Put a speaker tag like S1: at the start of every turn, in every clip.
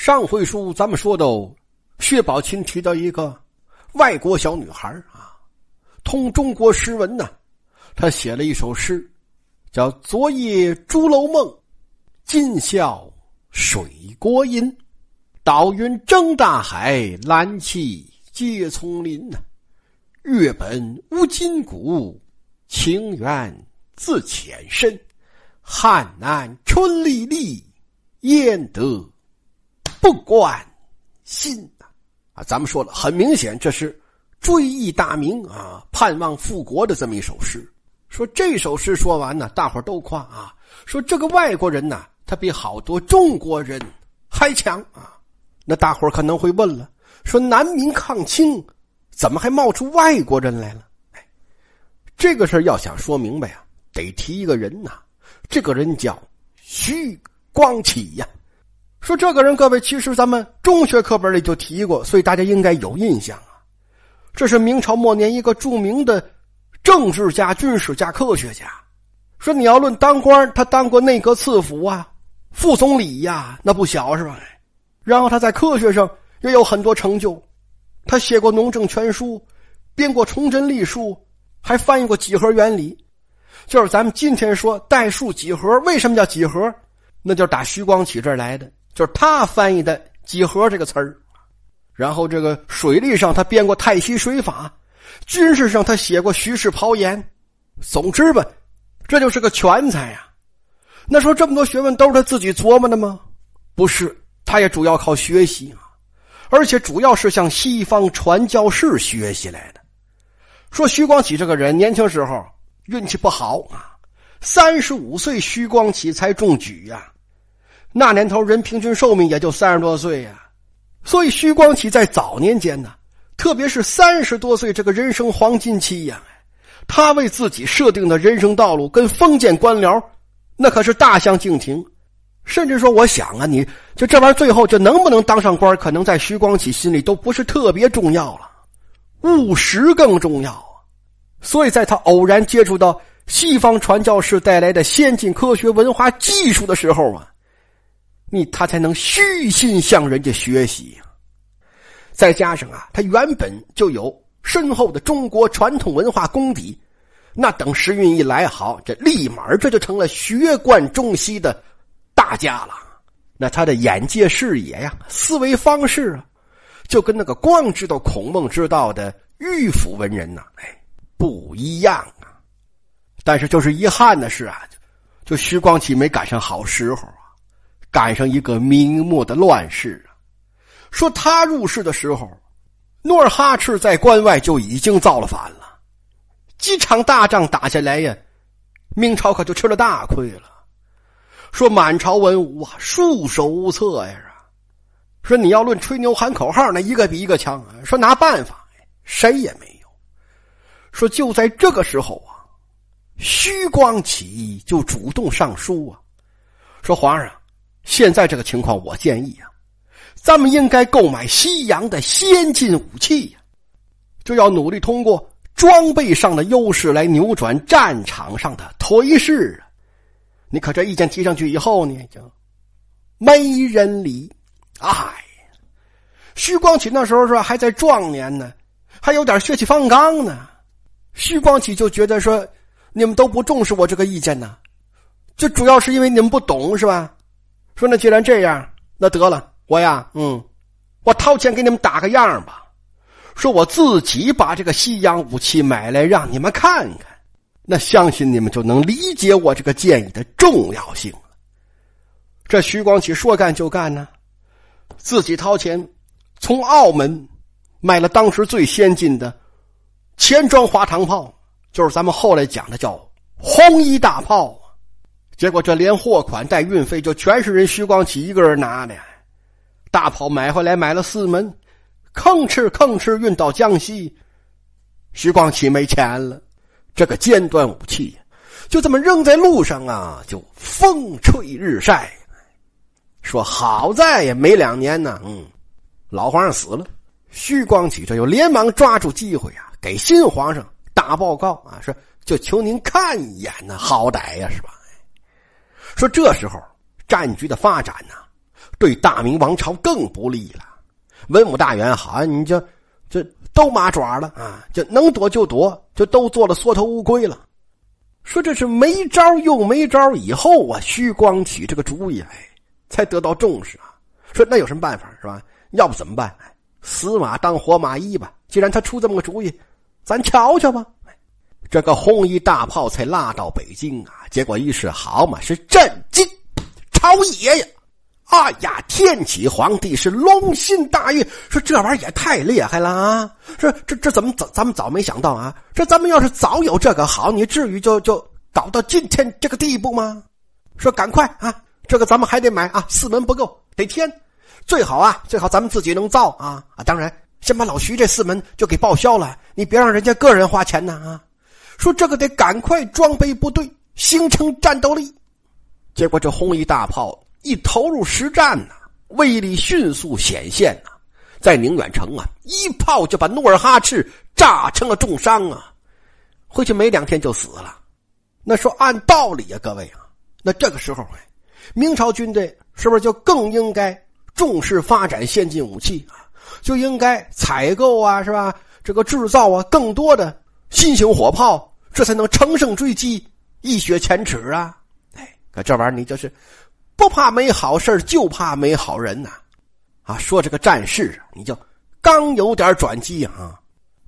S1: 上回书咱们说到，薛宝琴提到一个外国小女孩啊，通中国诗文呢，她写了一首诗，叫《昨夜朱楼梦》，今宵水国音，岛云争大海，蓝气接丛林呐。月本无筋骨，情缘自浅深，汉南春历历，焉得？不关心呐，啊，咱们说了，很明显这是追忆大明啊，盼望复国的这么一首诗。说这首诗说完呢，大伙都夸啊，说这个外国人呐，他比好多中国人还强啊。那大伙可能会问了，说南明抗清，怎么还冒出外国人来了？哎，这个事要想说明白呀，得提一个人呐，这个人叫徐光启呀。说这个人，各位其实咱们中学课本里就提过，所以大家应该有印象啊。这是明朝末年一个著名的政治家、军事家、科学家。说你要论当官，他当过内阁次辅啊，副总理呀，那不小是吧？然后他在科学上也有很多成就，他写过《农政全书》，编过《崇祯历书》，还翻译过几何原理。就是咱们今天说代数几何，为什么叫几何？那就是打徐光启这儿来的。就是他翻译的“几何”这个词儿，然后这个水利上他编过《太溪水法》，军事上他写过《徐氏炮言》。总之吧，这就是个全才呀。那说这么多学问都是他自己琢磨的吗？不是，他也主要靠学习啊，而且主要是向西方传教士学习来的。说徐光启这个人年轻时候运气不好啊，三十五岁徐光启才中举呀。那年头人平均寿命也就三十多岁呀，所以徐光启在早年间呢，特别是三十多岁这个人生黄金期呀，他为自己设定的人生道路跟封建官僚那可是大相径庭，甚至说，我想啊，你就这玩意儿最后就能不能当上官，可能在徐光启心里都不是特别重要了，务实更重要啊。所以在他偶然接触到西方传教士带来的先进科学文化技术的时候啊。你他才能虚心向人家学习呀，再加上啊，他原本就有深厚的中国传统文化功底，那等时运一来，好，这立马这就成了学贯中西的大家了。那他的眼界视野呀，思维方式啊，就跟那个光知道孔孟之道的迂腐文人呐，哎，不一样啊。但是就是遗憾的是啊，就徐光启没赶上好时候。赶上一个明末的乱世啊！说他入世的时候，努尔哈赤在关外就已经造了反了，几场大仗打下来呀，明朝可就吃了大亏了。说满朝文武啊，束手无策呀！说你要论吹牛喊口号，那一个比一个强啊！说拿办法，谁也没有。说就在这个时候啊，徐光启就主动上书啊，说皇上。现在这个情况，我建议啊，咱们应该购买西洋的先进武器呀，就要努力通过装备上的优势来扭转战场上的颓势啊！你可这意见提上去以后呢，就没人理。哎，徐光启那时候说还在壮年呢，还有点血气方刚呢。徐光启就觉得说，你们都不重视我这个意见呢，就主要是因为你们不懂，是吧？说那既然这样，那得了，我呀，嗯，我掏钱给你们打个样吧。说我自己把这个西洋武器买来，让你们看看，那相信你们就能理解我这个建议的重要性了。这徐光启说干就干呢，自己掏钱从澳门买了当时最先进的前装滑膛炮，就是咱们后来讲的叫红衣大炮。结果这连货款带运费，就全是人徐光启一个人拿的。大炮买回来买了四门，吭哧吭哧运到江西。徐光启没钱了，这个尖端武器就这么扔在路上啊，就风吹日晒。说好在也没两年呢，嗯，老皇上死了，徐光启这又连忙抓住机会啊，给新皇上打报告啊，说就求您看一眼呢，好歹呀，是吧？说这时候战局的发展呢，对大明王朝更不利了。文武大员好像你就就都麻爪了啊，就能躲就躲，就都做了缩头乌龟了。说这是没招又没招，以后啊，徐光启这个主意来，才得到重视啊。说那有什么办法是吧？要不怎么办？死马当活马医吧。既然他出这么个主意，咱瞧瞧吧。这个红衣大炮才拉到北京啊，结果一试，好嘛，是震惊朝野呀！哎呀，天启皇帝是龙心大悦，说这玩意儿也太厉害了啊！说这这怎么早咱们早没想到啊？这咱们要是早有这个好，你至于就就搞到今天这个地步吗？说赶快啊，这个咱们还得买啊，四门不够，得添，最好啊，最好咱们自己能造啊啊！当然，先把老徐这四门就给报销了，你别让人家个人花钱呢啊！说这个得赶快装备部队，形成战斗力。结果这红衣大炮。一投入实战呐，威力迅速显现呐，在宁远城啊，一炮就把努尔哈赤炸成了重伤啊，回去没两天就死了。那说按道理啊，各位啊，那这个时候，明朝军队是不是就更应该重视发展先进武器啊？就应该采购啊，是吧？这个制造啊，更多的新型火炮，这才能乘胜追击，一雪前耻啊！哎，可这玩意儿你就是。不怕没好事就怕没好人呐！啊，说这个战事，你就刚有点转机啊，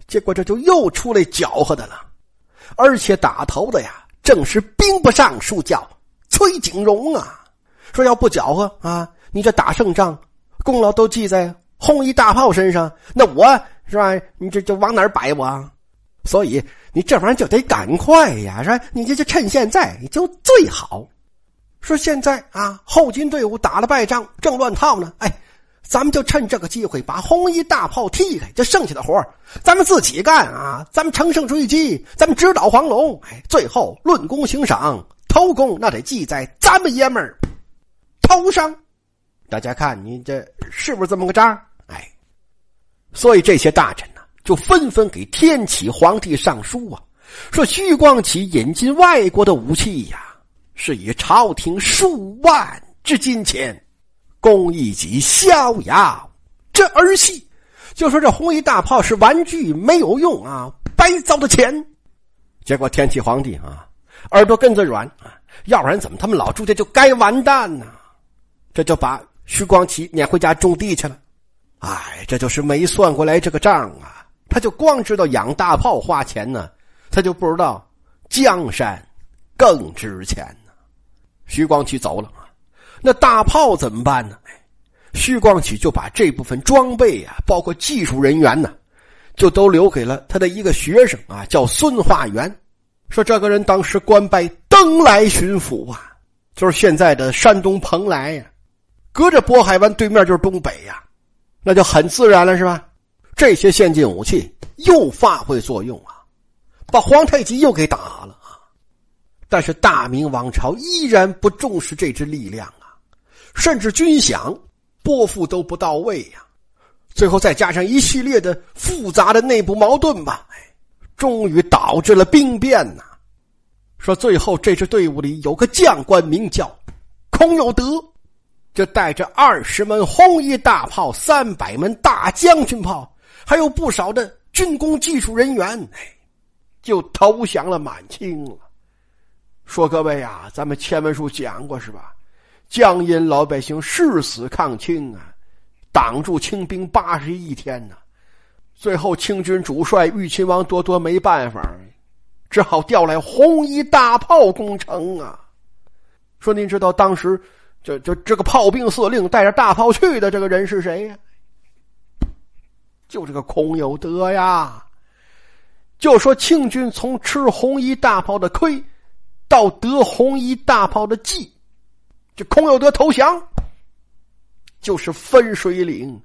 S1: 结果这就又出来搅和的了，而且打头的呀，正是兵部尚书叫崔景荣啊。说要不搅和啊，你这打胜仗，功劳都记在红衣大炮身上，那我是吧？你这就往哪儿摆我？啊所以你这玩意儿就得赶快呀，是吧？你这就趁现在你就最好。说现在啊，后金队伍打了败仗，正乱套呢。哎，咱们就趁这个机会把红衣大炮踢开，这剩下的活咱们自己干啊！咱们乘胜追击，咱们直捣黄龙。哎，最后论功行赏，头功那得记在咱们爷们儿头上。大家看，你这是不是这么个账？哎，所以这些大臣，就纷纷给天启皇帝上书啊，说徐光启引进外国的武器呀。是以朝廷数万之金钱，供一己逍遥这儿戏，就说这红衣大炮是玩具，没有用啊，白糟的钱。结果天启皇帝啊，耳朵根子软啊，要不然怎么他们老朱家就该完蛋呢？这就把徐光启撵回家种地去了。哎，这就是没算过来这个账啊！他就光知道养大炮花钱呢，他就不知道江山更值钱呢。徐光启走了，那大炮怎么办呢？徐光启就把这部分装备啊，包括技术人员呢，就都留给了他的一个学生啊，叫孙化元。说这个人当时官拜登莱巡抚啊，就是现在的山东蓬莱呀，隔着渤海湾对面就是东北呀，那就很自然了，是吧？这些先进武器又发挥作用啊，把皇太极又给打了啊。但是大明王朝依然不重视这支力量啊，甚至军饷拨付都不到位呀。最后再加上一系列的复杂的内部矛盾吧，哎，终于导致了兵变呐。说最后这支队伍里有个将官名叫孔有德，就带着二十门红衣大炮、三百门大将军炮，还有不少的军工技术人员，哎，就投降了满清了。说各位啊，咱们前文书讲过是吧？江阴老百姓誓死抗清啊，挡住清兵八十一天呢。最后清军主帅豫亲王多多没办法，只好调来红衣大炮攻城啊。说您知道当时这这这个炮兵司令带着大炮去的这个人是谁呀？就这个孔有德呀。就说清军从吃红衣大炮的亏。到得红衣大炮的计，这孔有德投降，就是分水岭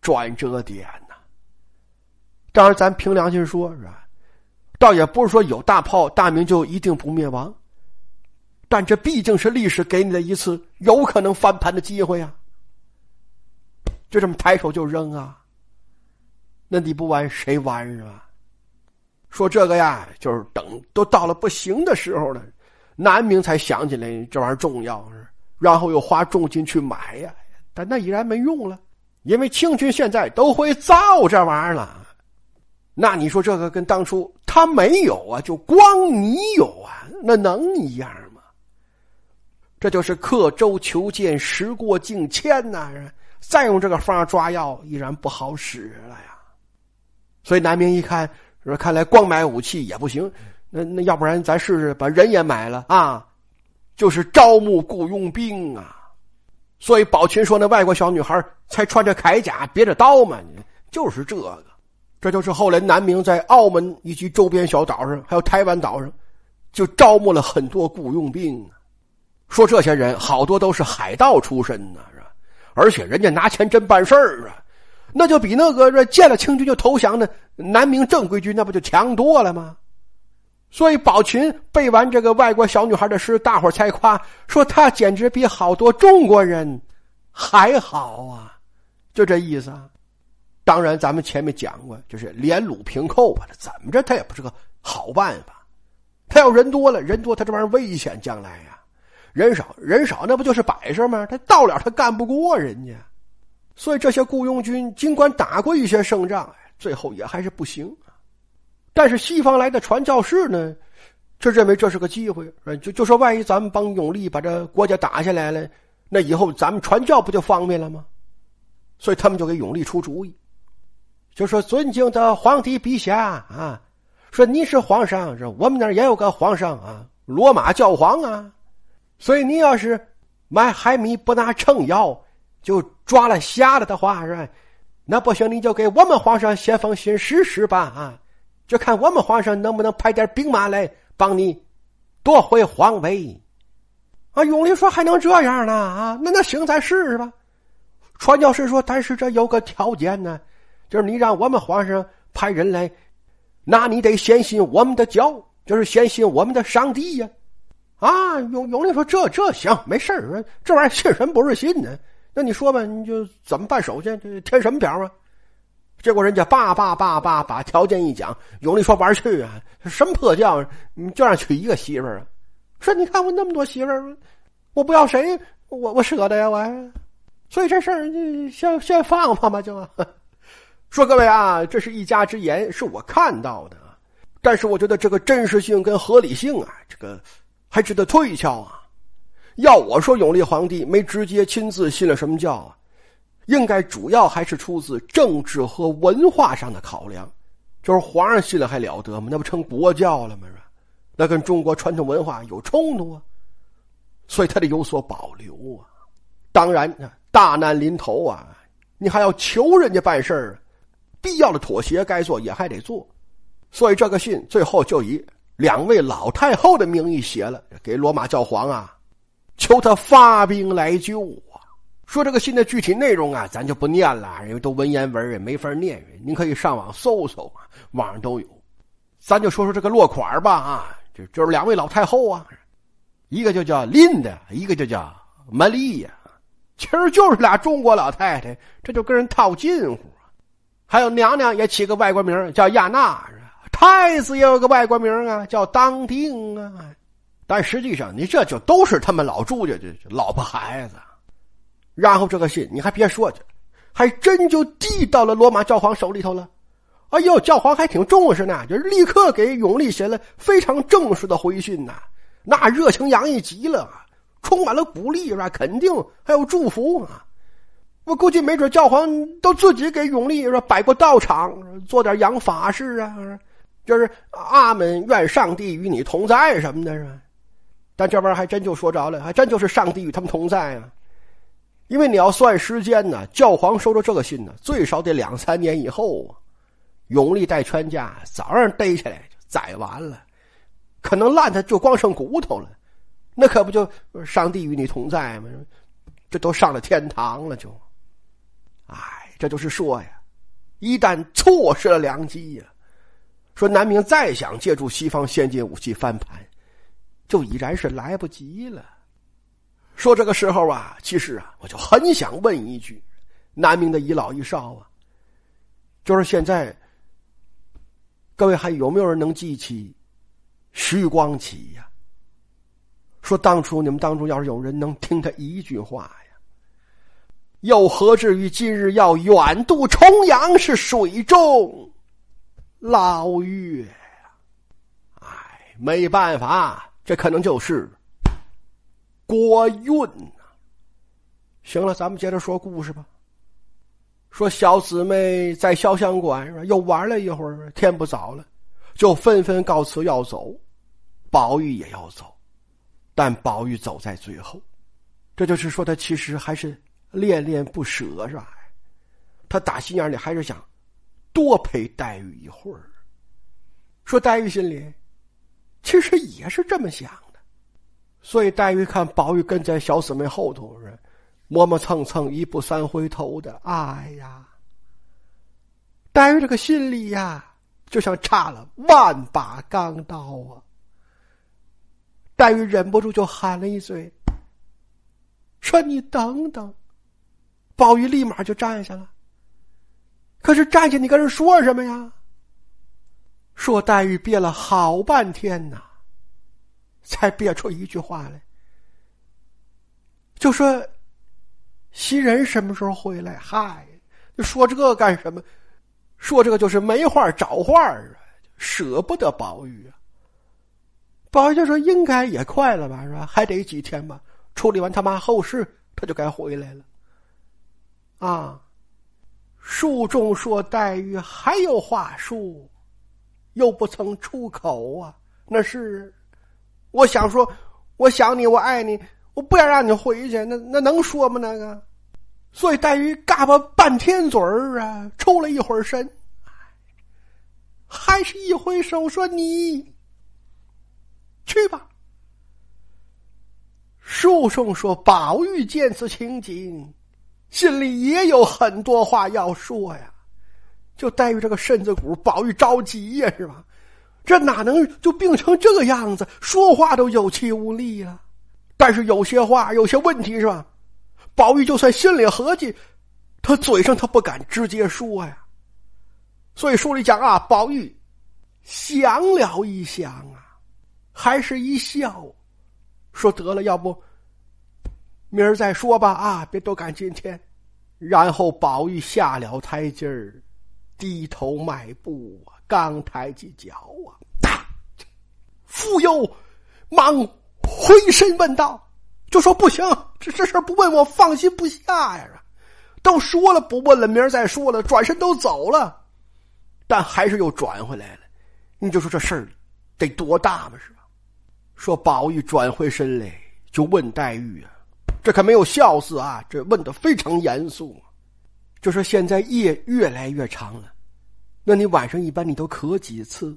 S1: 转折点呐。当然，咱凭良心说，是吧？倒也不是说有大炮，大明就一定不灭亡。但这毕竟是历史给你的一次有可能翻盘的机会啊！就这么抬手就扔啊？那你不玩谁玩是吧？说这个呀，就是等都到了不行的时候了，南明才想起来这玩意儿重要，然后又花重金去买呀，但那依然没用了，因为清军现在都会造这玩意儿了。那你说这个跟当初他没有啊，就光你有啊，那能一样吗？这就是刻舟求剑，时过境迁呐！再用这个方抓药，依然不好使了呀。所以南明一看，说看来光买武器也不行，那那要不然咱试试把人也买了啊？就是招募雇佣兵啊。所以宝群说那外国小女孩才穿着铠甲，别着刀嘛，就是这个。这就是后来南明在澳门以及周边小岛上，还有台湾岛上，就招募了很多雇佣兵啊。说这些人好多都是海盗出身呢，是吧？而且人家拿钱真办事儿啊，那就比那个见了清军就投降的南明正规军那不就强多了吗？所以宝群背完这个外国小女孩的诗，大伙才夸说他简直比好多中国人还好啊，就这意思啊。当然，咱们前面讲过，就是连鲁平寇吧，怎么着他也不是个好办法。他要人多了，人多他这玩意儿危险，将来呀；人少人少，那不就是摆设吗？他到了他干不过人家，所以这些雇佣军尽管打过一些胜仗，最后也还是不行。但是西方来的传教士呢，就认为这是个机会，就就说万一咱们帮永历把这国家打下来了，那以后咱们传教不就方便了吗？所以他们就给永历出主意。就说尊敬的皇帝陛下啊，说你是皇上，这我们那儿也有个皇上啊，罗马教皇啊，所以你要是买海米不拿秤要，就抓了瞎了的话是吧？那不行，你就给我们皇上写封信试试吧啊，就看我们皇上能不能派点兵马来帮你夺回皇位。啊，永历说还能这样呢啊？那那行，咱试试吧。传教士说，但是这有个条件呢。就是你让我们皇上派人来，那你得先信我们的教，就是先信我们的上帝呀！啊，永永历说这这行没事儿，这玩意儿信神不是信呢。那你说吧，你就怎么办手续？填什么表啊？结果人家叭叭叭叭把条件一讲，永历说玩去啊，什么破叫？你就让娶一个媳妇儿啊？说你看我那么多媳妇儿，我不要谁，我我舍得呀我。所以这事儿先先放放吧，就。说各位啊，这是一家之言，是我看到的，但是我觉得这个真实性跟合理性啊，这个还值得推敲啊。要我说，永历皇帝没直接亲自信了什么教啊，应该主要还是出自政治和文化上的考量。就是皇上信了还了得吗？那不成国教了吗？那跟中国传统文化有冲突啊，所以他得有所保留啊。当然，大难临头啊，你还要求人家办事儿。必要的妥协该做也还得做，所以这个信最后就以两位老太后的名义写了，给罗马教皇啊，求他发兵来救啊。说这个信的具体内容啊，咱就不念了，因为都文言文也没法念。您可以上网搜搜啊，网上都有。咱就说说这个落款吧啊，就就是两位老太后啊，一个就叫琳达，一个就叫玛丽呀，其实就是俩中国老太太，这就跟人套近乎。还有娘娘也起个外国名叫亚娜，太子也有个外国名啊，叫当定啊。但实际上，你这就都是他们老朱家的老婆孩子。然后这个信，你还别说去，还真就递到了罗马教皇手里头了。哎呦，教皇还挺重视呢，就立刻给永历写了非常正式的回信呐，那热情洋溢极了，充满了鼓励是吧？肯定还有祝福啊。我估计没准教皇都自己给永历说摆过道场，做点洋法事啊，就是阿门，愿上帝与你同在什么的，是吧？但这玩意儿还真就说着了，还真就是上帝与他们同在啊！因为你要算时间呢，教皇收到这个信呢，最少得两三年以后啊。永历带全家早上逮起来宰完了，可能烂的就光剩骨头了，那可不就上帝与你同在吗？这都上了天堂了就。哎，这就是说呀，一旦错失了良机呀，说南明再想借助西方先进武器翻盘，就已然是来不及了。说这个时候啊，其实啊，我就很想问一句：南明的一老一少啊，就是现在，各位还有没有人能记起徐光启呀？说当初你们当中要是有人能听他一句话呀。又何至于今日要远渡重洋，是水中捞月呀？哎，没办法，这可能就是国运呐。行了，咱们接着说故事吧。说小姊妹在潇湘馆又玩了一会儿，天不早了，就纷纷告辞要走。宝玉也要走，但宝玉走在最后，这就是说他其实还是恋恋不舍，是吧？他打心眼里还是想多陪黛玉一会儿。说黛玉心里其实也是这么想的，所以黛玉看宝玉跟在小姊妹后头磨磨蹭蹭，一步三回头的，哎呀！黛玉这个心里呀，就像插了万把钢刀啊！黛玉忍不住就喊了一嘴：“说你等等！”宝玉立马就站下了。可是站下，你跟人说什么呀？说黛玉憋了好半天呐，才憋出一句话来，就说。袭人什么时候回来？嗨，你说这个干什么？说这个就是没话找话啊，舍不得宝玉啊。宝玉就说：“应该也快了吧，是吧？还得几天吧，处理完他妈后事，他就该回来了。”啊，书中说黛玉还有话说，又不曾出口啊。那是，我想说，我想你，我爱你。我不要让你回去，那那能说吗？那个，所以黛玉嘎巴半天嘴儿啊，抽了一会儿身，还是一挥手说：“你去吧。”书生说：“宝玉见此情景，心里也有很多话要说呀。就黛玉这个身子骨，宝玉着急呀，是吧？这哪能就病成这个样子，说话都有气无力了。”但是有些话，有些问题是吧？宝玉就算心里合计，他嘴上他不敢直接说呀。所以书里讲啊，宝玉想了一想啊，还是一笑，说得了，要不明儿再说吧啊，别都赶今天。然后宝玉下了台阶儿，低头迈步啊，刚抬起脚啊，哒，复又忙。回身问道：“就说不行，这这事不问我放心不下呀！都说了不问了，明儿再说了。转身都走了，但还是又转回来了。你就说这事儿得多大嘛，是吧？”说宝玉转回身来就问黛玉啊，这可没有笑死啊，这问的非常严肃啊。就说现在夜越来越长了，那你晚上一般你都咳几次，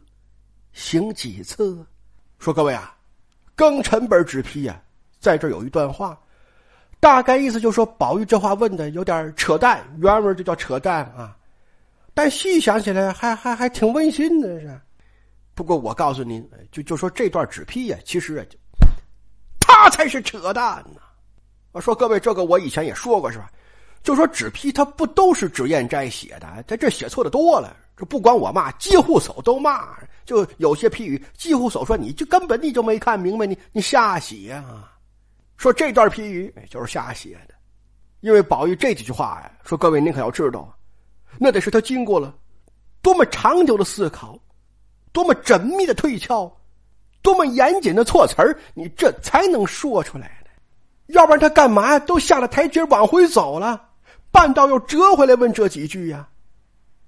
S1: 醒几次？说各位啊。庚辰本纸批呀，在这有一段话，大概意思就说，宝玉这话问的有点扯淡，原文就叫扯淡啊。但细想起来，还还还挺温馨的是。不过我告诉您，就就说这段纸批呀，其实啊，他才是扯淡呢。我说各位，这个我以前也说过是吧？就说纸批，他不都是脂砚斋写的，他这写错的多了。这不管我骂，几乎手都骂。就有些批语，几乎手说你就根本你就没看明白，你你瞎写啊！说这段批语就是瞎写的，因为宝玉这几句话呀，说各位您可要知道，那得是他经过了多么长久的思考，多么缜密的推敲，多么严谨的措辞你这才能说出来的。要不然他干嘛都下了台阶往回走了，半道又折回来问这几句呀？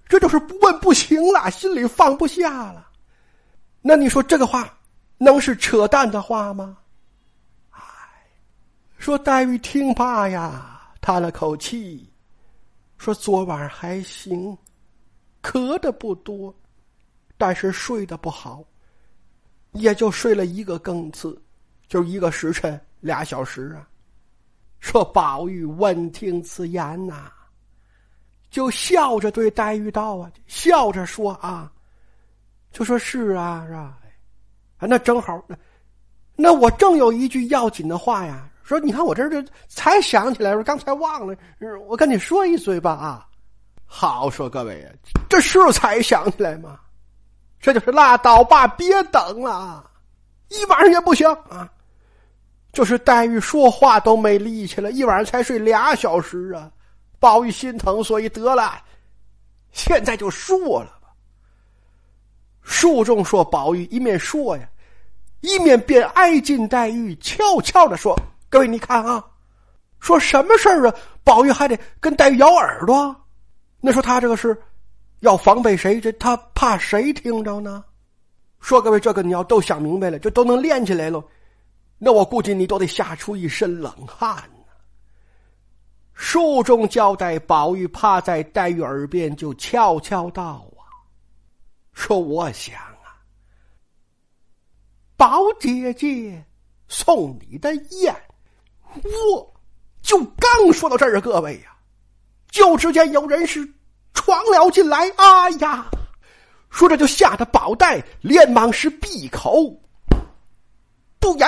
S1: 这就是不问不行了，心里放不下了。那你说这个话能是扯淡的话吗？哎，说黛玉听罢呀，叹了口气，说昨晚还行，咳的不多，但是睡得不好，也就睡了一个更次，就一个时辰俩小时啊。说宝玉闻听此言呐，就笑着对黛玉道啊，笑着说啊。就说是啊，是吧？啊，那正好，那那我正有一句要紧的话呀。说你看我这这才想起来，说刚才忘了，我跟你说一嘴吧啊。好说各位，这是才想起来吗？这就是拉倒吧，别等了，一晚上也不行啊。就是黛玉说话都没力气了，一晚上才睡俩小时啊，宝玉心疼，所以得了，现在就说了吧。书中说，宝玉一面说呀，一面便挨近黛玉，悄悄的说：“各位，你看啊，说什么事儿啊？宝玉还得跟黛玉咬耳朵，那说他这个是要防备谁？这他怕谁听着呢？说各位，这个你要都想明白了，这都能练起来了，那我估计你都得吓出一身冷汗。”书中交代，宝玉趴在黛玉耳边，就悄悄道：“啊，说我想啊，宝姐姐送你的宴，我就刚说到这儿啊，各位呀，就只见有人是闯了进来，哎呀，说着就吓得宝黛连忙是闭口不言。”